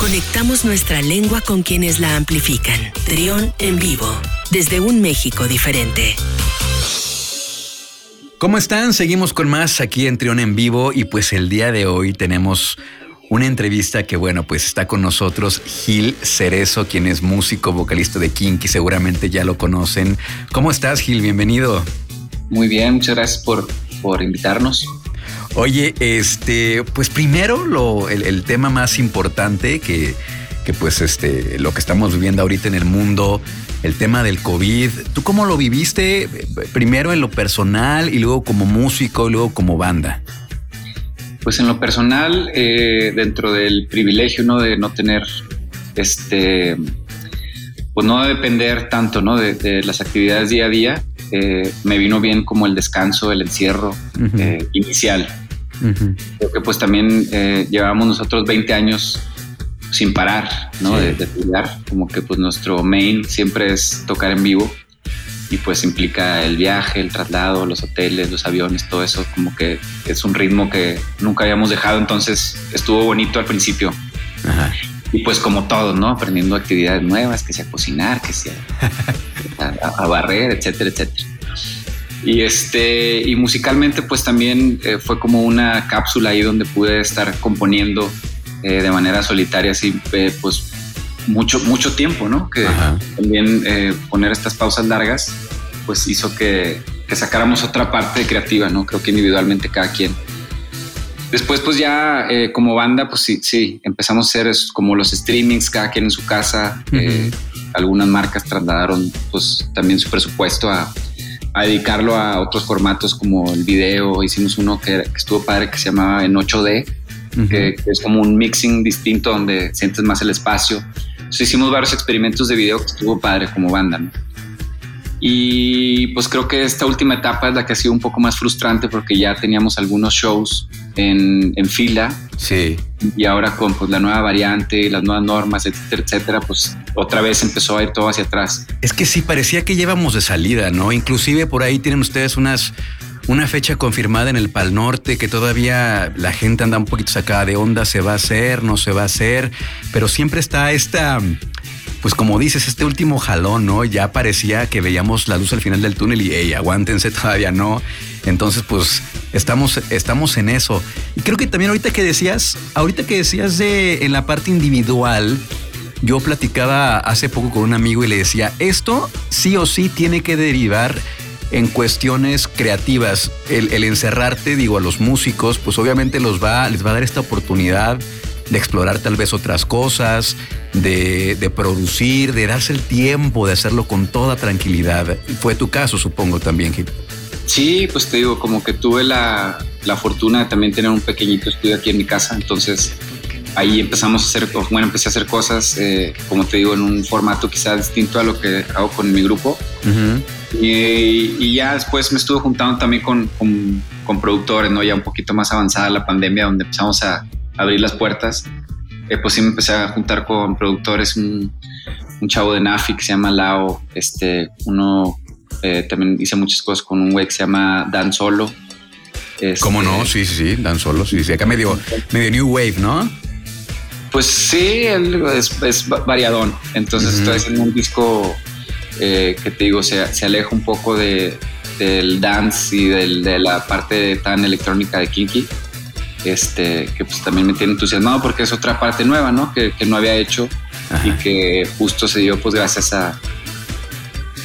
Conectamos nuestra lengua con quienes la amplifican. Trión en vivo, desde un México diferente. ¿Cómo están? Seguimos con más aquí en Trión en vivo y pues el día de hoy tenemos una entrevista que, bueno, pues está con nosotros Gil Cerezo, quien es músico, vocalista de Kinky, seguramente ya lo conocen. ¿Cómo estás, Gil? Bienvenido. Muy bien, muchas gracias por, por invitarnos. Oye, este, pues primero lo, el, tema más importante que, que, pues este, lo que estamos viviendo ahorita en el mundo, el tema del COVID. ¿Tú cómo lo viviste? Primero en lo personal y luego como músico y luego como banda. Pues en lo personal, eh, dentro del privilegio ¿no? de no tener este, pues no depender tanto ¿no? de las actividades día a día, eh, me vino bien como el descanso, el encierro eh, inicial. Creo que pues también eh, llevamos nosotros 20 años sin parar, ¿no? De, estudiar, como que pues nuestro main siempre es tocar en vivo y pues implica el viaje, el traslado, los hoteles, los aviones, todo eso, como que es un ritmo que nunca habíamos dejado, entonces estuvo bonito al principio. Y pues como todos, ¿no? Aprendiendo actividades nuevas, que sea cocinar, que sea a, barrer, etcétera, etcétera. Y este, y musicalmente, pues también eh, fue como una cápsula ahí donde pude estar componiendo eh, de manera solitaria, así, eh, pues mucho, mucho tiempo, ¿no? Que también poner estas pausas largas, pues hizo que, que sacáramos otra parte creativa, ¿no? Creo que individualmente cada quien Después, pues ya eh, como banda, pues sí, sí, empezamos a hacer como los streamings, cada quien en su casa. Eh, algunas marcas trasladaron pues también su presupuesto a, dedicarlo a otros formatos como el video. Hicimos uno que, estuvo padre que se llamaba en 8D, que, es como un mixing distinto donde sientes más el espacio. Entonces hicimos varios experimentos de video que estuvo padre como banda, ¿no? Y pues creo que esta última etapa es la que ha sido un poco más frustrante porque ya teníamos algunos shows en, en fila. Sí. Y ahora con pues, la nueva variante, las nuevas normas, etcétera, etcétera, pues otra vez empezó a ir todo hacia atrás. Es que sí, parecía que llevamos de salida, ¿no? Inclusive por ahí tienen ustedes unas una fecha confirmada en el Pal Norte que todavía la gente anda un poquito sacada de onda, se va a hacer, no se va a hacer, pero siempre está esta pues como dices, este último jalón, ¿no? Ya parecía que veíamos la luz al final del túnel y, hey, aguántense, todavía no. Entonces, pues estamos, estamos en eso. Y creo que también ahorita que decías, ahorita que decías de en la parte individual, yo platicaba hace poco con un amigo y le decía, esto sí o sí tiene que derivar en cuestiones creativas. El, encerrarte, digo, a los músicos, pues obviamente los va, les va a dar esta oportunidad de explorar tal vez otras cosas, de, producir, de darse el tiempo de hacerlo con toda tranquilidad. Fue tu caso, supongo, también, Gil. Sí, pues te digo, como que tuve la, fortuna de también tener un pequeñito estudio aquí en mi casa, entonces ahí empezamos a hacer, bueno, empecé a hacer cosas, eh, como te digo, en un formato quizás distinto a lo que hago con mi grupo. y, ya después me estuve juntando también con, con, con, productores, ¿no? Ya un poquito más avanzada la pandemia, donde empezamos a, abrir las puertas, eh, pues sí me empecé a juntar con productores, un, chavo de Nafi que se llama Lao, este, uno eh, también hice muchas cosas con un güey que se llama Dan Solo. Este, ¿Cómo no? Sí, sí, sí, Dan Solo, sí, sí, acá medio, medio New Wave, ¿no? Pues sí, es, variadón, entonces estoy haciendo un disco eh, que te digo, se, se aleja un poco de, del dance y del, de la parte tan electrónica de Kinky este, que pues también me tiene entusiasmado porque es otra parte nueva, ¿no? Que, no había hecho y que justo se dio pues gracias a,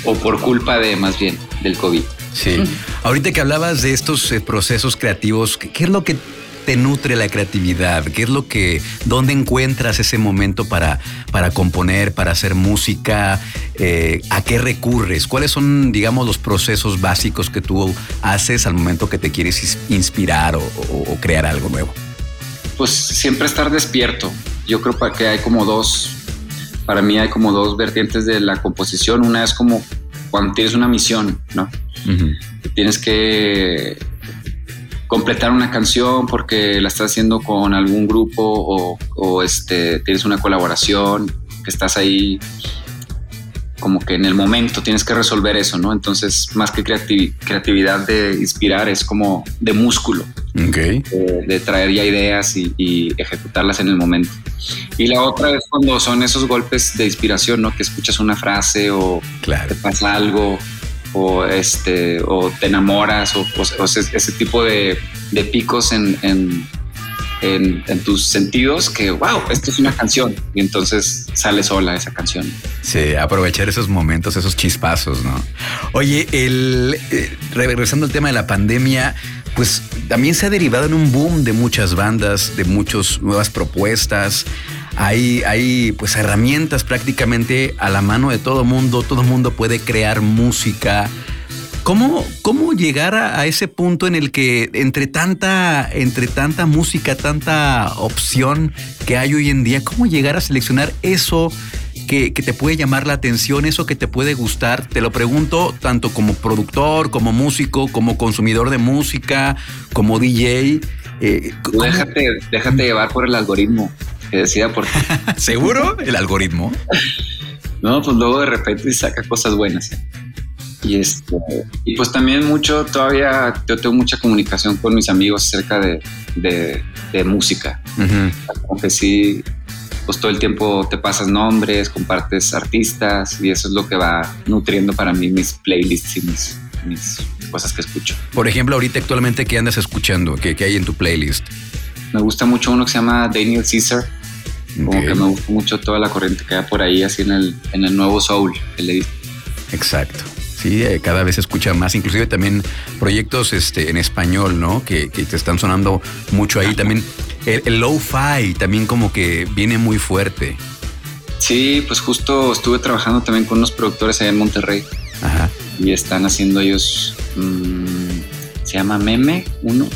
o por culpa de más bien del COVID. Sí. Ahorita que hablabas de estos eh, procesos creativos, ¿qué es lo que te nutre la creatividad? ¿Qué es lo que, dónde encuentras ese momento para, para componer, para hacer música? Eh, ¿A qué recurres? ¿Cuáles son, digamos, los procesos básicos que tú haces al momento que te quieres inspirar o, crear algo nuevo? Pues siempre estar despierto. Yo creo que hay como dos, para mí hay como dos vertientes de la composición. Una es como cuando tienes una misión, ¿no? Tienes que completar una canción porque la estás haciendo con algún grupo o, este, tienes una colaboración, que estás ahí como que en el momento tienes que resolver eso, ¿no? Entonces, más que creatividad de inspirar, es como de músculo, de, traer ya ideas y, ejecutarlas en el momento. Y la otra es cuando son esos golpes de inspiración, ¿no? Que escuchas una frase o te pasa algo o, este, o te enamoras o, ese, tipo de, picos en en, tus sentidos que, wow, esto es una canción. Y entonces sale sola esa canción. Sí, aprovechar esos momentos, esos chispazos, ¿no? Oye, el, eh, regresando al tema de la pandemia, pues también se ha derivado en un boom de muchas bandas, de muchas nuevas propuestas. Hay, hay pues herramientas prácticamente a la mano de todo mundo. Todo mundo puede crear música ¿Cómo, cómo llegar a, ese punto en el que entre tanta, entre tanta música, tanta opción que hay hoy en día, cómo llegar a seleccionar eso que, te puede llamar la atención, eso que te puede gustar? Te lo pregunto tanto como productor, como músico, como consumidor de música, como DJ. Eh, déjate, déjate llevar por el algoritmo que decida por ¿Seguro? ¿El algoritmo? no, pues luego de repente saca cosas buenas. Y, este, y pues también mucho, todavía yo tengo mucha comunicación con mis amigos acerca de, de, música. Aunque sí, pues todo el tiempo te pasas nombres, compartes artistas y eso es lo que va nutriendo para mí mis playlists y mis, mis cosas que escucho. Por ejemplo, ahorita actualmente, ¿qué andas escuchando? ¿Qué, qué hay en tu playlist? Me gusta mucho uno que se llama Daniel Caesar. Como que me gusta mucho toda la corriente que hay por ahí, así en el, en el nuevo soul que le Exacto. Sí, eh, cada vez se escucha más, inclusive también proyectos este, en español, ¿no? Que, te están sonando mucho ahí. También el, el lo-fi también como que viene muy fuerte. Sí, pues justo estuve trabajando también con unos productores allá en Monterrey. Ajá. Y están haciendo ellos, mm, se llama Meme, uno.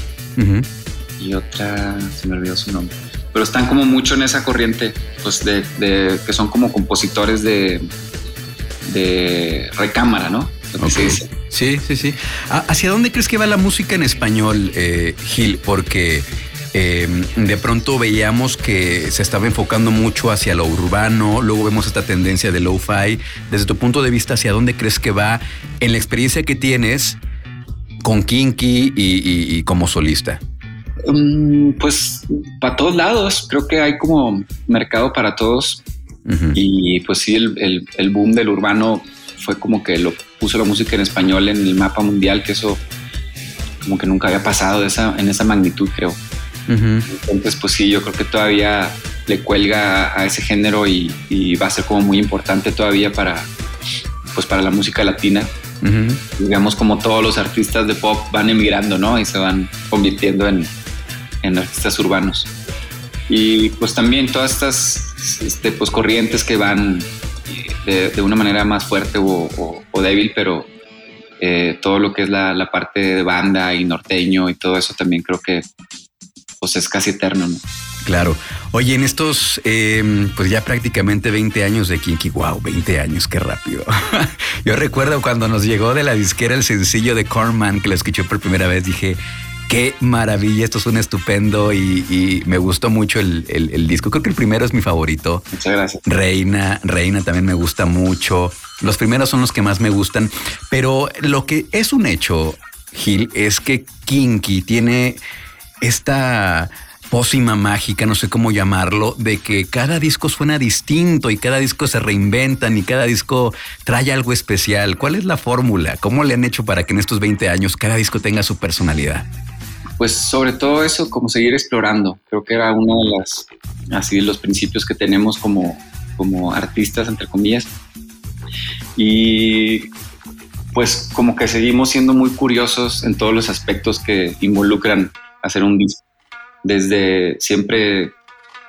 Y otra, se me olvidó su nombre. Pero están como mucho en esa corriente, pues de que son como compositores de, de recámara, ¿no? Sí, sí, sí. ¿Hacia dónde crees que va la música en español, eh, Gil? Porque em, de pronto veíamos que se estaba enfocando mucho hacia lo urbano, luego vemos esta tendencia de lo-fi. Desde tu punto de vista, ¿hacia dónde crees que va en la experiencia que tienes con Kinky y como solista? Mm, pues para todos lados, creo que hay como mercado para todos. Y pues sí, el, el, boom del urbano fue como que lo puso la música en español en el mapa mundial, que eso como que nunca había pasado de esa, en esa magnitud, creo. Entonces, pues sí, yo creo que todavía le cuelga a ese género y, va a ser como muy importante todavía para, pues para la música latina. Digamos como todos los artistas de pop van emigrando, ¿no? Y se van convirtiendo en, en artistas urbanos. Y pues también todas estas este, pues, corrientes que van eh, de, una manera más fuerte o, débil, pero eh, todo lo que es la, parte de banda y norteño y todo eso también creo que pues es casi eterno, ¿no? Claro. Oye, en estos, em, pues ya prácticamente 20 años de Kinky, wow, 20 años, qué rápido. Yo recuerdo cuando nos llegó de la disquera el sencillo de Corman, que lo escuché por primera vez, dije, Qué maravilla, esto suena estupendo y, me gustó mucho el, disco. Creo que el primero es mi favorito. Muchas gracias. Reina, Reina también me gusta mucho. Los primeros son los que más me gustan, pero lo que es un hecho, Gil, es que Kinky tiene esta pócima mágica, no sé cómo llamarlo, de que cada disco suena distinto y cada disco se reinventan y cada disco trae algo especial. ¿Cuál es la fórmula? ¿Cómo le han hecho para que en estos 20 años cada disco tenga su personalidad? Pues sobre todo eso, como seguir explorando. Creo que era uno de las, así los principios que tenemos como, como artistas, entre comillas. Y pues como que seguimos siendo muy curiosos en todos los aspectos que involucran hacer un disco. Desde siempre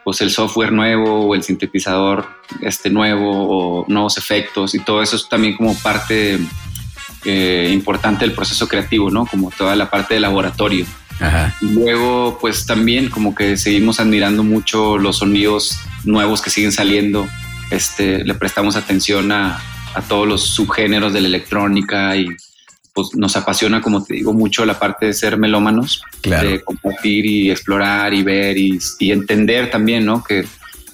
pues el software nuevo o el sintetizador este nuevo o nuevos efectos y todo eso es también como parte eh, importante del proceso creativo, ¿no? Como toda la parte de laboratorio. Luego, pues también como que seguimos admirando mucho los sonidos nuevos que siguen saliendo. Este, le prestamos atención a, todos los subgéneros de la electrónica y pues nos apasiona, como te digo, mucho la parte de ser melómanos, de compartir y explorar y ver y, entender también, ¿no? Que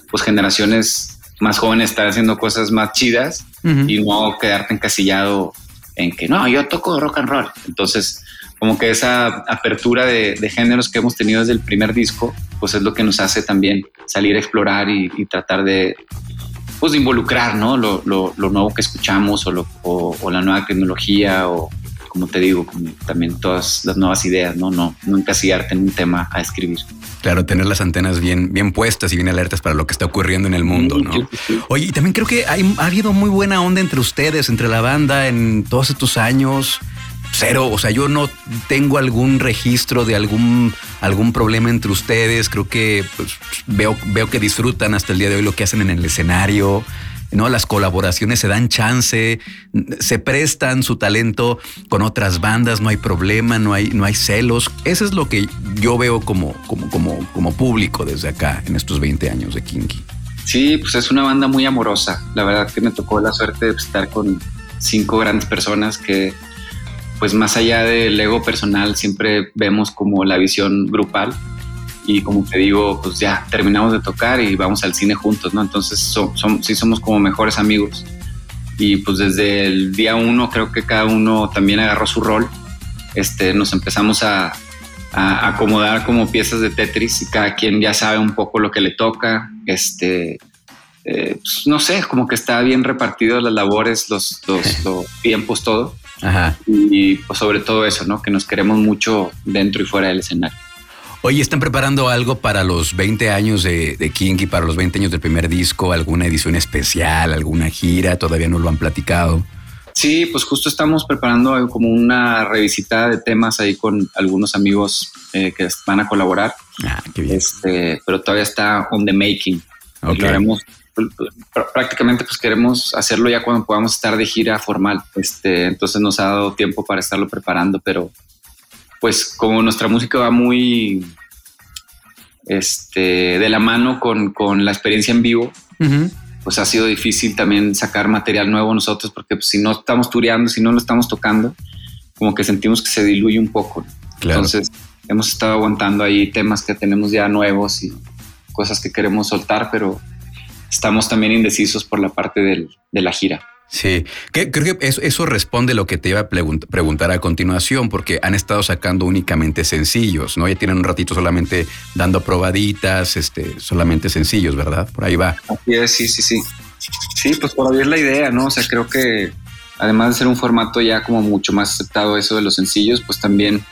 pues generaciones más joven estar haciendo cosas más chidas y no quedarte encasillado en que no, yo toco rock and roll. Entonces, como que esa apertura de, géneros que hemos tenido desde el primer disco, pues es lo que nos hace también salir a explorar y, tratar de, pues, involucrar, ¿no? Lo, nuevo que escuchamos o, o, la nueva tecnología o, como te digo, también todas las nuevas ideas, ¿no? No, no encasillarte en un tema a escribir. Claro, tener las antenas bien, bien puestas y bien alertas para lo que está ocurriendo en el mundo, ¿no? Oye, y también creo que hay, ha habido muy buena onda entre ustedes, entre la banda en todos estos años. Cero, o sea, yo no tengo algún registro de algún, algún problema entre ustedes. Creo que pues, veo, veo que disfrutan hasta el día de hoy lo que hacen en el escenario. ¿no? Las colaboraciones se dan chance, se prestan su talento con otras bandas, no hay problema, no hay, no hay celos. Eso es lo que yo veo como, como, como, como público desde acá en estos 20 años de Kinky. Sí, pues es una banda muy amorosa. La verdad que me tocó la suerte de estar con cinco grandes personas que, pues más allá del ego personal, siempre vemos como la visión grupal y como te digo, pues ya terminamos de tocar y vamos al cine juntos, ¿no? Entonces sí somos como mejores amigos y pues desde el día uno creo que cada uno también agarró su rol, este, nos empezamos a, acomodar como piezas de Tetris y cada quien ya sabe un poco lo que le toca, este, eh, pues, no sé, como que está bien repartido las labores, los, los, tiempos, todo. Y pues sobre todo eso, ¿no? Que nos queremos mucho dentro y fuera del escenario. Oye, ¿están preparando algo para los 20 años de, de King y para los 20 años del primer disco? ¿Alguna edición especial? ¿Alguna gira? ¿Todavía no lo han platicado? Sí, pues justo estamos preparando como una revisitada de temas ahí con algunos amigos eh, que van a colaborar. Ah, qué bien. Este, pero todavía está on the making. Prácticamente pues queremos hacerlo ya cuando podamos estar de gira formal. Este, entonces nos ha dado tiempo para estarlo preparando, pero pues como nuestra música va muy este, de la mano con, la experiencia en vivo, pues ha sido difícil también sacar material nuevo nosotros, porque pues, si no estamos tureando, si no lo estamos tocando, como que sentimos que se diluye un poco. Entonces hemos estado aguantando ahí temas que tenemos ya nuevos y cosas que queremos soltar, pero estamos también indecisos por la parte de la gira. Sí, creo que eso, responde lo que te iba a preguntar a continuación, porque han estado sacando únicamente sencillos, ¿no? Ya tienen un ratito solamente dando probaditas, este, solamente sencillos, ¿verdad? Por ahí va. Así es, sí, sí, sí. Sí, pues por ahí es la idea, ¿no? O sea, creo que además de ser un formato ya como mucho más aceptado eso de los sencillos, pues también,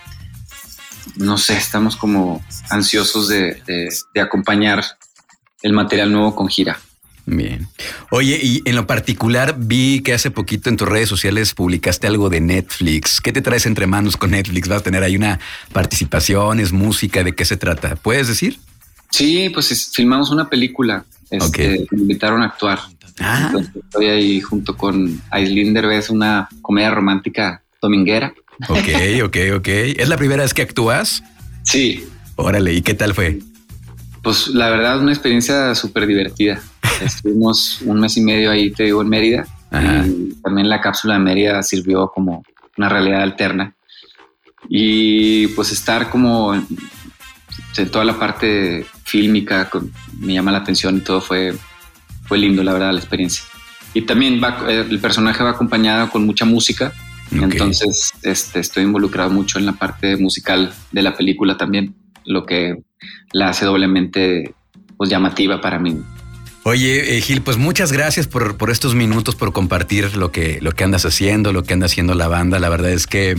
no sé, estamos como ansiosos de acompañar el material nuevo con gira. Bien. Oye, y en lo particular vi que hace poquito en tus redes sociales publicaste algo de Netflix. ¿Qué te traes entre manos con Netflix? ¿Vas a tener ahí una participación? ¿Es música? ¿De qué se trata? ¿Puedes decir? Sí, pues filmamos una película. Este, Me invitaron a actuar. Ah. estoy ahí junto con Aislinn Derbez, una comedia romántica dominguera. Ok, ok, ok. ¿Es la primera vez que actúas? Sí. Órale, ¿y qué tal fue? Pues la verdad, una experiencia súper divertida. Estuvimos un mes y medio ahí, te digo, en Mérida. Y también la cápsula de Mérida sirvió como una realidad alterna. Y pues estar como en, toda la parte fílmica me llama la atención y todo fue, fue lindo, la verdad, la experiencia. Y también va, eh, el personaje va acompañado con mucha música. Entonces este, estoy involucrado mucho en la parte musical de la película también, lo que la hace doblemente pues, llamativa para mí. Oye, eh, Gil, pues muchas gracias por, por, estos minutos, por compartir lo que, lo que andas haciendo, lo que anda haciendo la banda. La verdad es que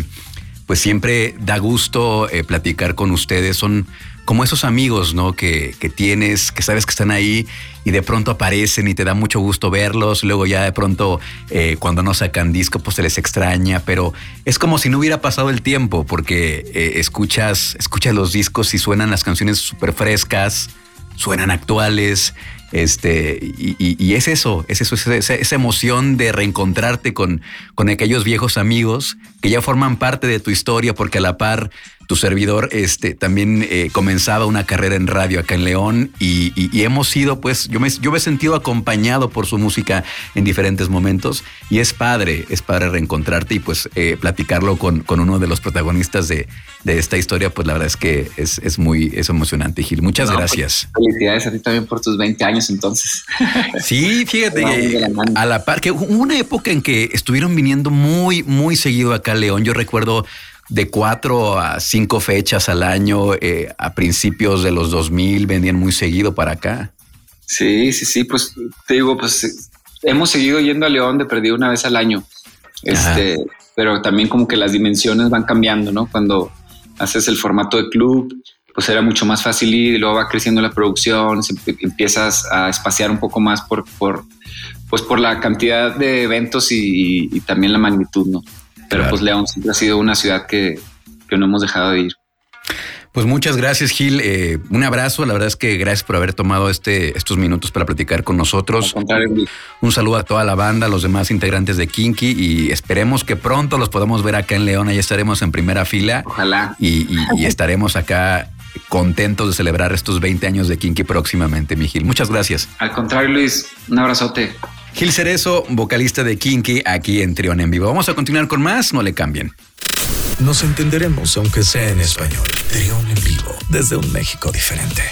pues siempre da gusto eh, platicar con ustedes. Son como esos amigos, ¿no? Que, que, tienes, que sabes que están ahí y de pronto aparecen y te da mucho gusto verlos. Luego ya de pronto eh, cuando no sacan disco, pues se les extraña, pero es como si no hubiera pasado el tiempo porque escuchas, escuchas los discos y suenan las canciones súper frescas, suenan actuales este, y, es eso, es eso, esa, emoción de reencontrarte con, con aquellos viejos amigos que ya forman parte de tu historia, porque a la par tu servidor, este, también eh, comenzaba una carrera en radio acá en León y, hemos sido, pues, yo me, yo me he sentido acompañado por su música en diferentes momentos y es padre, es padre reencontrarte y pues eh, platicarlo con, con, uno de los protagonistas de, de, esta historia, pues la verdad es que es, es muy es emocionante, Gil. Muchas pues, gracias. felicidades a ti también por tus 20 años entonces. Sí, fíjate, a la par, que hubo una época en que estuvieron viniendo muy, muy seguido acá a León. Yo recuerdo de cuatro a cinco fechas al año eh, a principios de los 2000 venían muy seguido para acá. Sí, sí, sí, pues te digo, pues hemos seguido yendo a León de perdido una vez al año. Este, pero también como que las dimensiones van cambiando, ¿no? Cuando haces el formato de club, pues era mucho más fácil ir y luego va creciendo la producción, empiezas a espaciar un poco más por, por, pues por la cantidad de eventos y, y también la magnitud, ¿no? Pero pues León siempre ha sido una ciudad que, no hemos dejado de ir. Pues muchas gracias, Gil. Eh, un abrazo. La verdad es que gracias por haber tomado este, estos minutos para platicar con nosotros. Un saludo a toda la banda, a los demás integrantes de Kinky y esperemos que pronto los podamos ver acá en León. Ahí estaremos en primera fila. Ojalá. Y, y estaremos acá contentos de celebrar estos 20 años de Kinky próximamente, mi Gil. Muchas gracias. Al contrario, Luis, un abrazote. Gil Cerezo, vocalista de Kinky, aquí en Trión en Vivo. Vamos a continuar con más, no le cambien. Nos entenderemos aunque sea en español. Trión en Vivo, desde un México diferente.